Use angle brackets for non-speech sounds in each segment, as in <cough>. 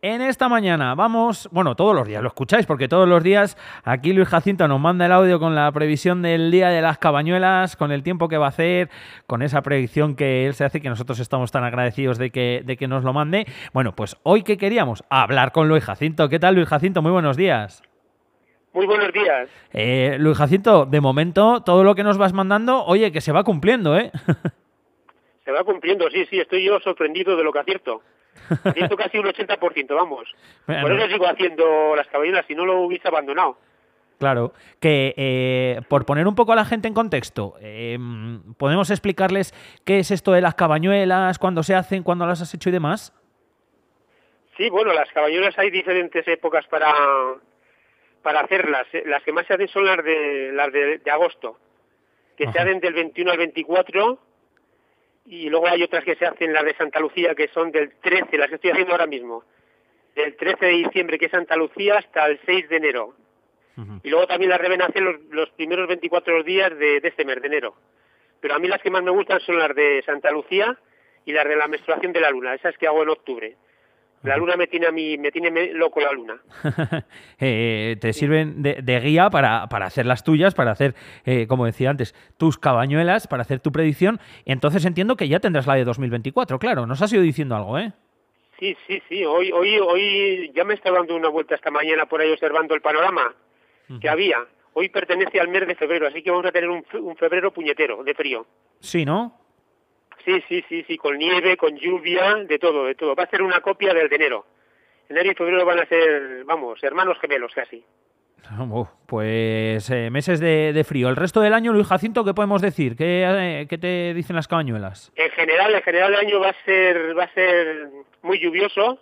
En esta mañana vamos, bueno, todos los días lo escucháis porque todos los días aquí Luis Jacinto nos manda el audio con la previsión del día de las cabañuelas, con el tiempo que va a hacer, con esa predicción que él se hace que nosotros estamos tan agradecidos de que, de que nos lo mande. Bueno, pues hoy que queríamos hablar con Luis Jacinto. ¿Qué tal Luis Jacinto? Muy buenos días. Muy buenos días. Eh, Luis Jacinto, de momento todo lo que nos vas mandando, oye, que se va cumpliendo, ¿eh? <laughs> se va cumpliendo, sí, sí, estoy yo sorprendido de lo que acierto. Acierto casi un 80%, vamos. Por eso sigo haciendo las caballeras, si no lo hubiese abandonado. Claro, que eh, por poner un poco a la gente en contexto, em, ¿podemos explicarles qué es esto de las cabañuelas, cuándo se hacen, cuándo las has hecho y demás? Sí, bueno, las cabañuelas hay diferentes épocas para, para hacerlas. Las que más se hacen son las de, las de, agosto, que se hacen del 21 al 24 y luego hay otras que se hacen, las de Santa Lucía, que son del 13, las que estoy haciendo ahora mismo, del 13 de diciembre, que es Santa Lucía, hasta el 6 de enero. Y luego también las deben hacer los, los primeros 24 días de, de, este mes, de enero. Pero a mí las que más me gustan son las de Santa Lucía y las de la menstruación de la luna, esas que hago en octubre. La luna me tiene a mí, me tiene loco la luna. <laughs> Eh, te sirven de, guía para, para, hacer las tuyas, para hacer, eh, como decía antes, tus cabañuelas, para hacer tu predicción. Entonces entiendo que ya tendrás la de 2024, claro. Nos has ido diciendo algo, ¿eh? Sí, sí, sí. Hoy, hoy, hoy ya me está dando una vuelta esta mañana por ahí observando el panorama que había. Hoy pertenece al mes de febrero, así que vamos a tener un, un febrero puñetero, de frío. Sí, ¿no? Sí, sí, sí, sí, con nieve, con lluvia, de todo, de todo. Va a ser una copia del de enero. Enero y febrero van a ser, vamos, hermanos gemelos casi. <laughs> pues eh, meses de, frío. El resto del año, Luis Jacinto, ¿qué podemos decir? ¿Qué, ¿Qué, te dicen las cabañuelas? En general, en general el año va a ser va a ser muy lluvioso,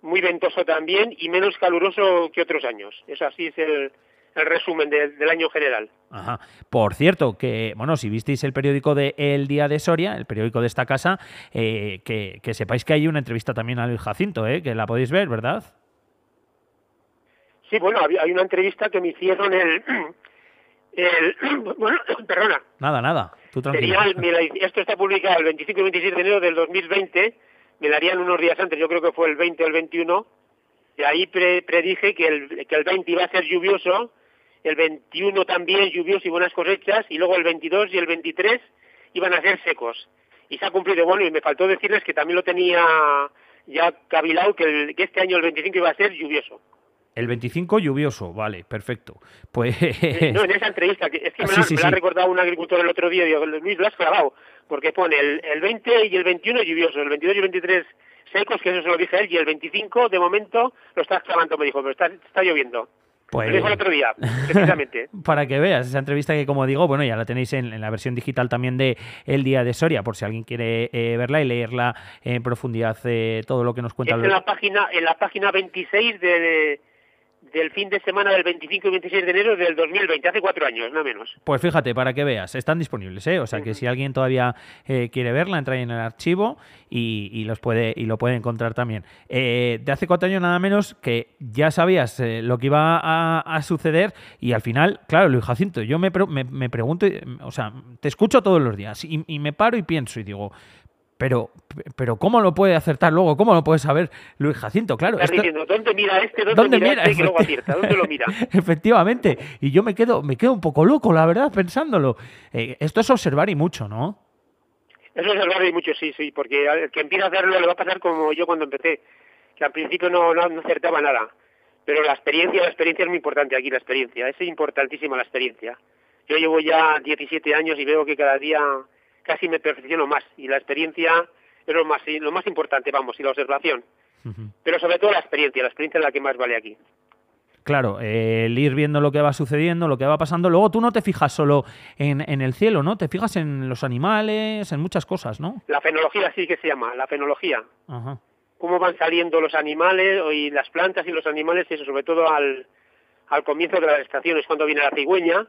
muy ventoso también y menos caluroso que otros años. Eso así es el, el resumen del año general. Ajá. Por cierto, que bueno, si visteis el periódico de El Día de Soria, el periódico de esta casa, eh, que, sepáis que hay una entrevista también a Luis Jacinto, ¿eh? que la podéis ver, ¿verdad? Sí, bueno, hay una entrevista que me hicieron el... <clears throat> el <clears throat> bueno, <clears throat> perdona. Nada, nada. Tú esto está publicado el 25 y 26 de enero del 2020. Me la harían unos días antes, yo creo que fue el 20 o el 21. Y ahí predije que el, que el 20 iba a ser lluvioso el 21 también lluvioso y buenas cosechas, y luego el 22 y el 23 iban a ser secos. Y se ha cumplido. Bueno, y me faltó decirles que también lo tenía ya cavilado, que, este año el 25 iba a ser lluvioso. El 25 lluvioso, vale, perfecto. Pues... No, en esa entrevista, que es que me, <laughs> la, ha recordado un agricultor el otro día, digo, Luis, lo has clavado, porque pone el, el 20 y el 21 lluvioso, el 22 y el 23 secos, que eso se lo dije a él, y el 25 de momento lo estás clavando, me dijo, pero está, está lloviendo. Pues, el otro día, <laughs> precisamente. Para que veas esa entrevista que, como digo, bueno, ya la tenéis en, la versión digital también de El Día de Soria, por si alguien quiere eh, verla y leerla en profundidad eh, todo lo que nos cuenta. Es en la página, en la página 26 de, del fin de semana del 25 y 26 de enero del 2020, hace cuatro años, no menos. Pues fíjate, para que veas, están disponibles, ¿eh? O sea que si alguien todavía eh, quiere verla, entra en el archivo y, los puede, y lo puede encontrar también. Eh, de hace cuatro años nada menos que ya sabías eh, lo que iba a, suceder y al final, claro, Luis Jacinto, yo me, me, pregunto, o sea, te escucho todos los días y, y me paro y pienso y digo, pero, pero ¿cómo lo puede acertar luego? ¿Cómo lo puede saber Luis Jacinto? Claro. Estás diciendo, ¿dónde mira este? ¿Dónde, mira, este que luego acierta? ¿Dónde lo mira? <laughs> Efectivamente. Y yo me quedo, me quedo un poco loco, la verdad, pensándolo. Eh, esto es observar y mucho, ¿no? Es observar y mucho, sí, sí, porque el que empieza a hacerlo le va a pasar como yo cuando empecé, que al principio no, no, no acertaba nada. Pero la experiencia, la experiencia es muy importante aquí, la experiencia. Es importantísima la experiencia. Yo llevo ya 17 años y veo que cada día casi me perfecciono más y la experiencia es lo más, lo más importante, vamos, y la observación. Pero sobre todo la experiencia, la experiencia es la que más vale aquí. Claro, el ir viendo lo que va sucediendo, lo que va pasando. Luego tú no te fijas solo en, en, el cielo, ¿no? Te fijas en los animales, en muchas cosas, ¿no? La fenología sí que se llama, la fenología. Cómo van saliendo los animales y las plantas y los animales, y eso sobre todo al, al comienzo de las estaciones, cuando viene la cigüeña.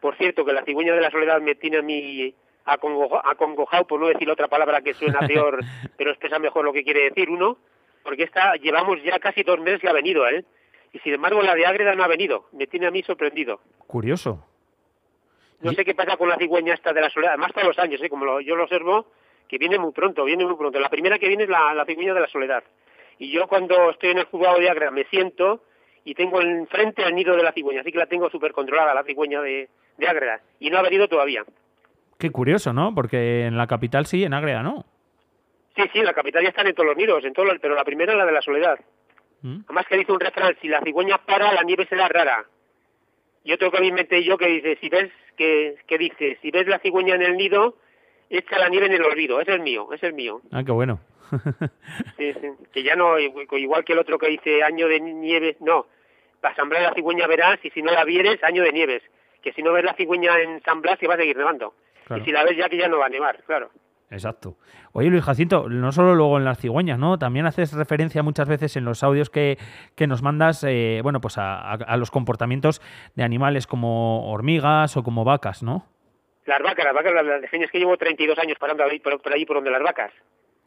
Por cierto, que la cigüeña de la soledad me tiene a mí acongojado, por no decir otra palabra que suena <laughs> peor, pero expresa mejor lo que quiere decir uno, porque esta llevamos ya casi dos meses que ha venido, ¿eh? Y sin embargo la de Ágreda no ha venido, me tiene a mí sorprendido. Curioso. No sé qué pasa con la cigüeña esta de la soledad, además todos los años, ¿eh? como yo lo observo, que viene muy pronto, viene muy pronto. La primera que viene es la, la cigüeña de la soledad. Y yo cuando estoy en el juzgado de Agra me siento y tengo enfrente el nido de la cigüeña, así que la tengo súper controlada, la cigüeña de, de Ágreda, y no ha venido todavía. Qué curioso, ¿no? Porque en la capital sí, en Ágreda no. Sí, sí, en la capital ya están en todos los nidos, en todos pero la primera es la de la soledad. ¿Mm? Además que dice un refrán, si la cigüeña para, la nieve será rara. Y otro que mí inventé yo que dice, si ves, que, que dice, si ves la cigüeña en el nido, echa la nieve en el olvido. Ese es el mío, es el mío. Ah, qué bueno. <laughs> sí, sí. Que ya no, igual que el otro que dice año de nieve, no. Para San Blas la cigüeña verás y si no la vieres, año de nieves. Que si no ves la cigüeña en San Blas, que va a seguir nevando. Y si la ves ya que ya no va a nevar, claro. Exacto. Oye, Luis Jacinto, no solo luego en las cigüeñas, ¿no? También haces referencia muchas veces en los audios que, que nos mandas, eh, bueno, pues a, los comportamientos de animales como hormigas o como vacas, ¿no? Las vacas, las vacas, las, es que llevo 32 años parando ahí, por, por allí por donde las vacas.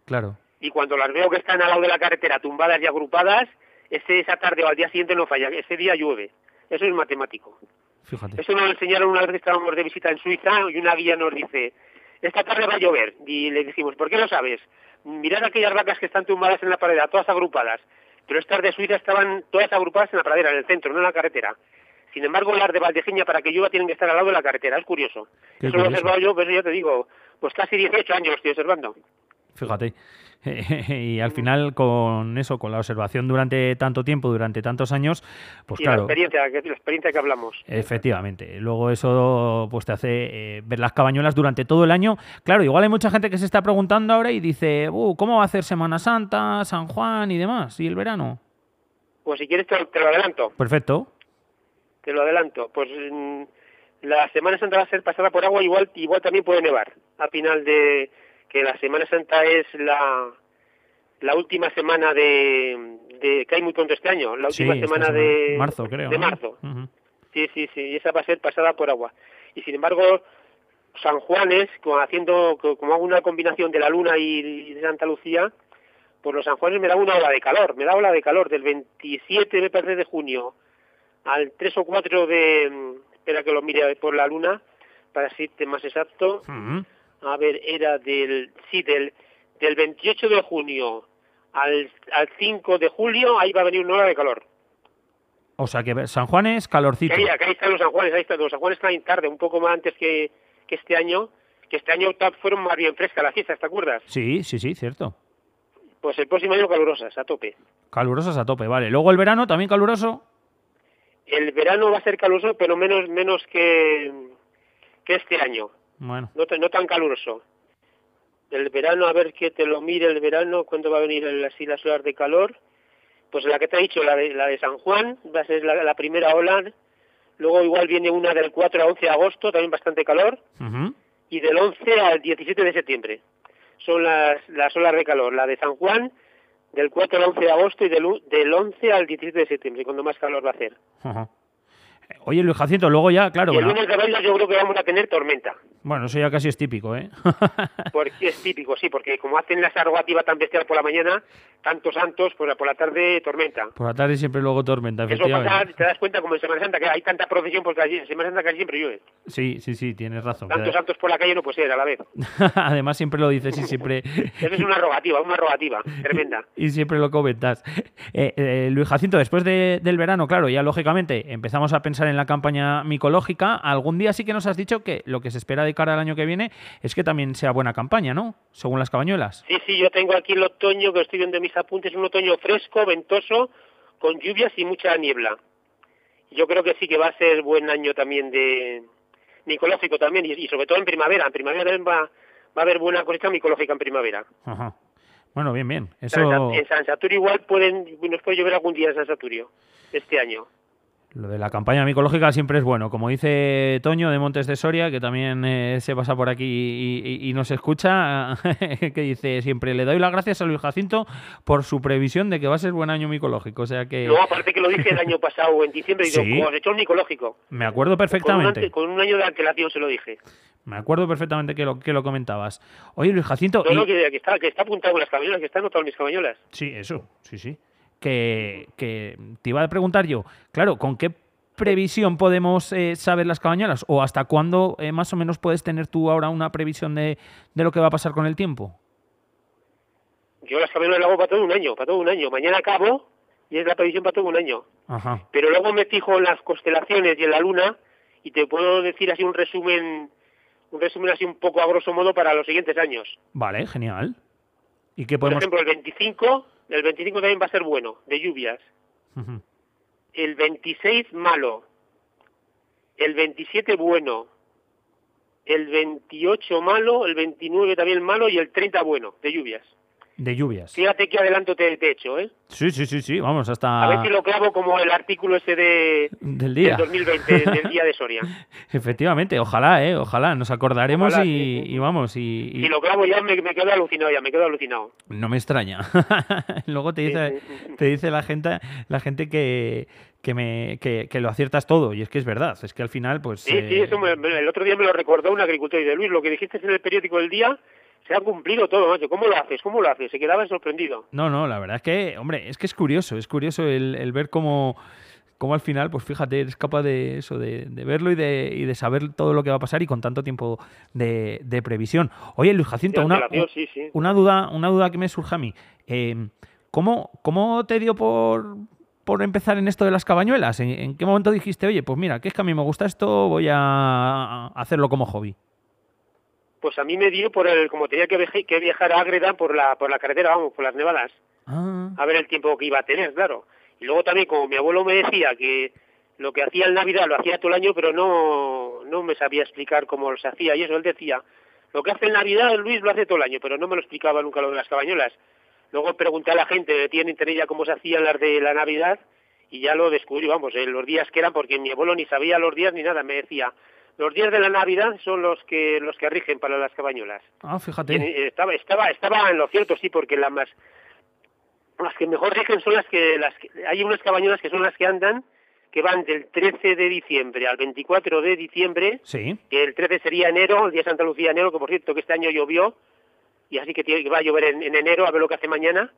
Claro. Y cuando las veo que están al lado de la carretera, tumbadas y agrupadas, ese, esa tarde o al día siguiente no falla, ese día llueve. Eso es matemático. Fíjate. Eso nos lo enseñaron una vez que estábamos de visita en Suiza y una guía nos dice, esta tarde va a llover. Y le decimos, ¿por qué lo sabes? Mirad aquellas vacas que están tumbadas en la pradera, todas agrupadas. Pero estas de Suiza estaban todas agrupadas en la pradera, en el centro, no en la carretera. Sin embargo, las de Valdejeña, para que llueva, tienen que estar al lado de la carretera. Es curioso. Eso lo he observado yo, pero yo te digo, pues casi 18 años estoy observando. Fíjate. <laughs> y al final con eso, con la observación durante tanto tiempo, durante tantos años, pues claro. La experiencia, la experiencia que hablamos. Efectivamente. Luego eso pues te hace eh, ver las cabañuelas durante todo el año. Claro, igual hay mucha gente que se está preguntando ahora y dice, uh, ¿cómo va a hacer Semana Santa, San Juan y demás? ¿Y el verano? Pues si quieres te, lo adelanto. Perfecto. Te lo adelanto. Pues mm, la Semana Santa va a ser pasada por agua, igual, igual también puede nevar a final de que la Semana Santa es la, la última semana de, de que hay muy pronto este año, la última semana, de marzo, creo. De marzo. Sí, sí, sí, y esa va a ser pasada por agua. Y sin embargo, San Juanes, como haciendo como hago una combinación de la luna y, de Santa Lucía, pues los San Juanes me da una ola de calor, me da ola de calor del 27 me parece de junio al 3 o 4 de espera que lo mire por la luna para decirte más exacto a ver, era del, sí, del, del 28 de junio al, al 5 de julio, ahí va a venir una hora de calor. O sea que San Juan es calorcito. ahí, están los San Juanes, ahí están. Los San Juanes están tarde, un poco más antes que, que este año, que este año fueron más bien frescas las fiestas, ¿te acuerdas? Sí, sí, sí, cierto. Pues el próximo año calurosas, a tope. Calurosas a tope, vale. Luego el verano también caluroso. El verano va a ser caluroso, pero menos menos que, que este año. Bueno. No, no tan caluroso. El verano, a ver que te lo mire el verano, cuándo va a venir así las horas de calor. Pues la que te he dicho, la de, la de San Juan, va a ser la, primera ola. Luego igual viene una del 4 a 11 de agosto, también bastante calor. Y del 11 al 17 de septiembre. Son las, las olas de calor. La de San Juan, del 4 al 11 de agosto y del, del 11 al 17 de septiembre, cuando más calor va a hacer. Oye, Luis Jacinto, luego ya, claro. Y el lunes de baile yo creo que vamos a tener tormenta. Bueno, eso ya casi es típico, ¿eh? <laughs> porque es típico, sí, porque como hacen la arrogativa tan bestial por la mañana, tantos santos, por la, por la tarde tormenta. Por la tarde siempre luego tormenta, efectivamente. Eso pasa, te das cuenta como en Semana Santa, que hay tanta procesión porque allí, en Semana Santa casi siempre llueve. Sí, sí, sí, tienes razón. Tantos santos por la calle no puede ser a la vez. <laughs> Además siempre lo dices y siempre... <laughs> eso es una arrogativa, una arrogativa, tremenda. y siempre lo comentas. Eh, eh, Luis Jacinto, después del verano, claro, ya lógicamente empezamos a pensar en la campaña micológica. Algún día sí que nos has dicho que lo que se espera de cara al año que viene es que también sea buena campaña, ¿no? Según las cabañuelas. Sí, sí, yo tengo aquí el otoño, que estoy viendo en mis apuntes, un otoño fresco, ventoso, con lluvias y mucha niebla. Yo creo que sí que va a ser buen año también de micológico también, y, sobre todo en primavera. En primavera también va, va a haber buena cosecha micológica en primavera. Ajá. Bueno, bien, bien. Eso... En San Saturio igual pueden, nos puede llover algún día en San Saturio este año. Lo de la campaña micológica siempre es bueno. Como dice Toño de Montes de Soria, que también eh, se pasa por aquí y, nos escucha, <laughs> que dice siempre le doy las gracias a Luis Jacinto por su previsión de que va a ser buen año micológico. O sea que... No, aparte que lo dije el año pasado, en diciembre, y digo, hecho el micológico. Me acuerdo perfectamente. Con un, año de antelación se lo dije. Me acuerdo perfectamente que lo, que lo comentabas. Oye, Luis Jacinto... No, no, que, está, que está apuntado en las cabañolas, que están anotadas mis cabañolas. Sí, eso, sí, sí que, te iba a preguntar yo, claro, ¿con qué previsión podemos eh, saber las cabañuelas? ¿O hasta cuándo eh, más o menos puedes tener tú ahora una previsión de, de, lo que va a pasar con el tiempo? Yo las cabañuelas las hago para todo un año, para todo un año. Mañana acabo y es la previsión para todo un año. Ajá. Pero luego me fijo en las constelaciones y en la luna y te puedo decir así un resumen, un resumen así un poco a grosso modo para los siguientes años. Vale, genial. ¿Y qué Por podemos...? ejemplo, el 25, el 25 también va a ser bueno, de lluvias. El 26 malo. El 27 bueno. El 28 malo, el 29 también malo y el 30 bueno, de lluvias. De lluvias. Fíjate qué adelanto te, he hecho, ¿eh? Sí, sí, sí, sí, vamos, A hasta ver si lo clavo como el artículo ese de, del del día. 2020, del <laughs> día de Soria. Efectivamente, ojalá, ¿eh? Ojalá, nos acordaremos Ojalá, y, sí, sí. y vamos, y, y Si lo clavo ya me, me quedo alucinado, ya me quedo alucinado. no me extraña. <laughs> Luego te dice, Sí, te dice la gente, la gente que, que, me, que, que lo aciertas todo, y es que es verdad, es que al final, pues... Sí, sí, eh, eso me- me- el otro día me lo recordó un agricultor y de Luis, lo que dijiste en el periódico del día se ha cumplido todo, macho. ¿Cómo lo haces? ¿Cómo lo haces? Se quedaba sorprendido. No, no, la verdad es que, hombre, es que es curioso, es curioso el, el ver cómo, cómo al final, pues fíjate, eres capaz de eso, de, de verlo y de, y de saber todo lo que va a pasar y con tanto tiempo de, de previsión. Oye, Luis Jacinto, una, antelación, sí, sí. una duda, una duda que me surge a mí. Eh, ¿cómo, ¿Cómo te dio por, por empezar en esto de las cabañuelas? ¿En, en qué momento dijiste, oye, pues mira, que es que a mí me gusta esto, voy a hacerlo como hobby? Pues a mí me dio por el, como tenía que, viajar a Ágreda por la, por la carretera, vamos, por las nevadas, Ah, a ver el tiempo que iba a tener, claro. Y luego también, como mi abuelo me decía que lo que hacía en Navidad lo hacía todo el año, pero no, no me sabía explicar cómo se hacía y eso, él decía, lo que hace en Navidad Luis lo hace todo el año, pero no me lo explicaba nunca lo de las cabañuelas. Luego pregunté a la gente, tiene internet ya cómo se hacían las de la Navidad y ya lo descubrí, vamos, los días que eran, porque mi abuelo ni sabía los días ni nada, me decía, los días de la Navidad son los que los que rigen para las cabañuelas. ah, fíjate. eh, estaba, estaba, estaba en lo cierto, sí, porque las más las que mejor rigen son las que, las que hay unas cabañuelas que son las que andan que van del 13 de diciembre al 24 de diciembre, Sí, que el 13 sería enero, el día de Santa Lucía enero, que por cierto que este año llovió, y así que tiene- que va a llover en, en enero, a ver lo que hace mañana,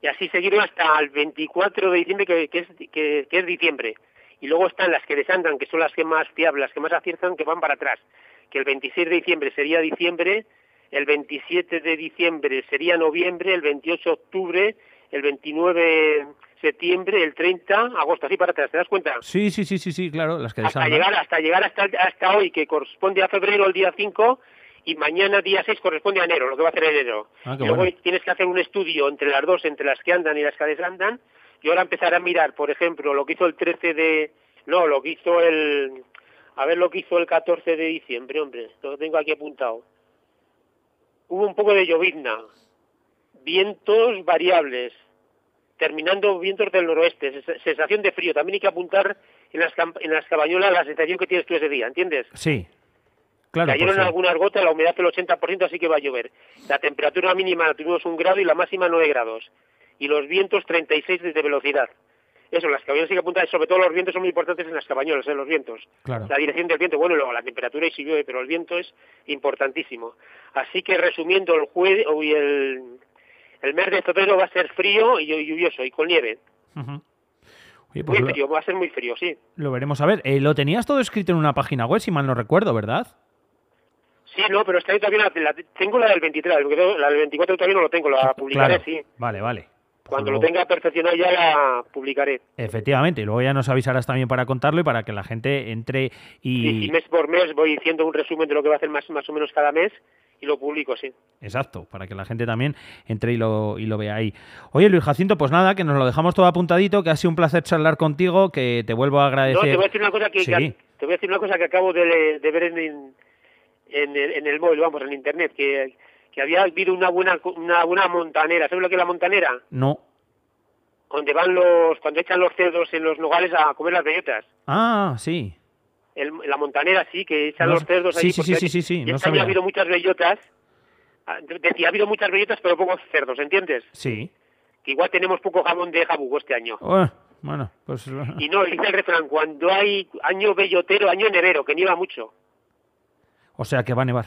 y así seguirlo hasta el 24 de diciembre, que, que es, que, que es diciembre. Y luego están las que desandan, que son las que más fiables, las que más aciertan, que van para atrás, que el 26 de diciembre sería diciembre, el 27 de diciembre sería noviembre, el 28 octubre, el 29 septiembre, el 30 agosto, así para atrás, ¿te das cuenta? sí, sí, sí, sí, sí, claro, las que hasta desandan. llegar hasta llegar hasta, hasta hoy que corresponde a febrero el día 5 y mañana día 6 corresponde a enero lo que va a hacer enero Ah, y luego bueno. tienes que hacer un estudio entre las dos entre las que andan y las que desandan y ahora empezar a mirar por ejemplo lo que hizo el 13 de no lo que hizo el a ver lo que hizo el 14 de diciembre hombre lo tengo aquí apuntado hubo un poco de llovizna vientos variables terminando vientos del noroeste, sens- sensación de frío. También hay que apuntar en las, en las cabañuelas la sensación que tienes tú ese día, ¿entiendes? Sí, claro. Cayeron pues sí. algunas gotas, la humedad del 80%, así que va a llover. La temperatura mínima la tuvimos un grado y la máxima 9 grados. Y los vientos 36 de velocidad. Eso, las cabañuelas hay que apuntar, sobre todo los vientos son muy importantes en las cabañuelas, ¿eh? los vientos. Claro. La dirección del viento, bueno, y luego la temperatura y si llueve, pero el viento es importantísimo. Así que resumiendo, el jueves y el, el mes de febrero va a ser frío y lluvioso y con nieve. Oye, pues Muy lo, frío, va a ser muy frío, sí. lo veremos a ver. Eh, lo tenías todo escrito en una página web, si mal no recuerdo, ¿verdad? Sí, no, pero esta todavía la, la- tengo la del 23, la del- la del 24 todavía no lo tengo, la publicaré, Claro. sí. Vale, vale. Cuando lo tenga perfeccionado ya la publicaré. Efectivamente, y luego ya nos avisarás también para contarlo y para que la gente entre y... Sí, sí, mes por mes voy diciendo un resumen de lo que va a hacer más, más o menos cada mes y lo publico, sí. Exacto, para que la gente también entre y lo, y lo vea ahí. Oye, Luis Jacinto, pues nada, que nos lo dejamos todo apuntadito, que ha sido un placer charlar contigo, que te vuelvo a No, agradecer. te voy a decir una cosa que, Sí. que- te voy a decir una cosa que acabo de, de ver en, en, en el, en el móvil, vamos, en internet, que, que había habido una buena una buena montanera. ¿Sabes lo que es la montanera? No. Donde van los cuando echan los cerdos en los nogales a comer las bellotas. Ah, sí. El- la montanera sí, que echan No los cerdos Sí, allí. sí, sí, sí, sí, no este sabía. ha habido muchas bellotas. Ah, Decía, ha habido muchas bellotas, pero pocos cerdos, ¿entiendes? Sí. Que igual tenemos poco jamón de jabugo este año. Oh, bueno, pues... Y no, dice el refrán, cuando hay año bellotero, año nevero, que nieva mucho. O sea que va a nevar.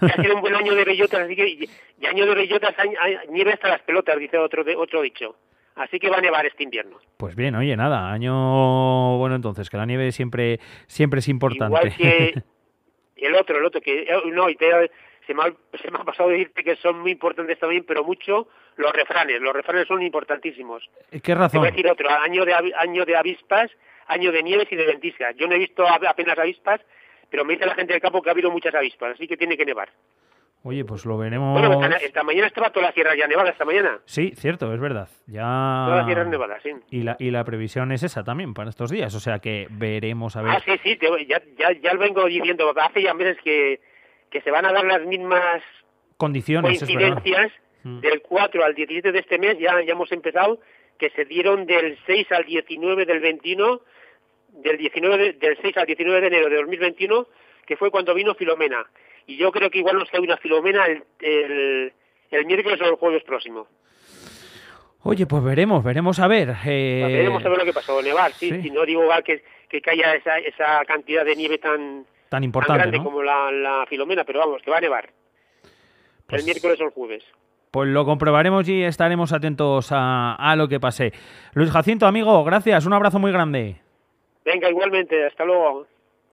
Ha sido un buen año de bellotas, así que, y, año de bellotas, nieve hasta las pelotas, dice otro, de, otro dicho. Así que va a nevar este invierno. Pues bien, oye, nada, año bueno entonces, que la nieve siempre siempre es importante. Igual que <laughs> el otro, el otro, que eh, no, y te- se, me ha, se me ha pasado decirte que son muy importantes también, pero mucho los refranes. Los refranes son importantísimos. ¿Qué Te razón? voy a decir otro, año de, año de avispas, año de nieves y de ventiscas. Yo no he visto apenas avispas, pero me dice la gente del campo que ha habido muchas avispas, así que tiene que nevar. Oye, pues lo veremos. Bueno, esta, mañana estaba toda la sierra ya nevada, esta mañana. Sí, cierto, es verdad. Ya. Todas las sierras nevadas, sí. Y la, y la previsión es esa también para estos días. O sea que veremos a ver. Ah, sí, sí, te- ya, ya, ya lo vengo diciendo. Hace ya meses que, que se van a dar las mismas Condiciones, coincidencias Mm. del 4 al 17 de este mes, ya, ya hemos empezado, que se dieron del 6 al 19 del 21, del, 19 de- del 6 al 19 de enero de 2021, que fue cuando vino Filomena. Y yo creo que igual nos cae una Filomena el, el, el miércoles o el jueves próximo. Oye, pues veremos, veremos a ver. eh, Veremos a ver lo que pasó. Nevar, sí, sí. si no digo igual que, que caiga esa, esa cantidad de nieve tan, Tan tan importante, grande ¿no? como la, la Filomena, pero vamos, que va a nevar. Pues- El miércoles o el jueves. Pues lo comprobaremos y estaremos atentos a, a lo que pase. Luis Jacinto, amigo, gracias. Un abrazo muy grande. Venga, igualmente, hasta luego.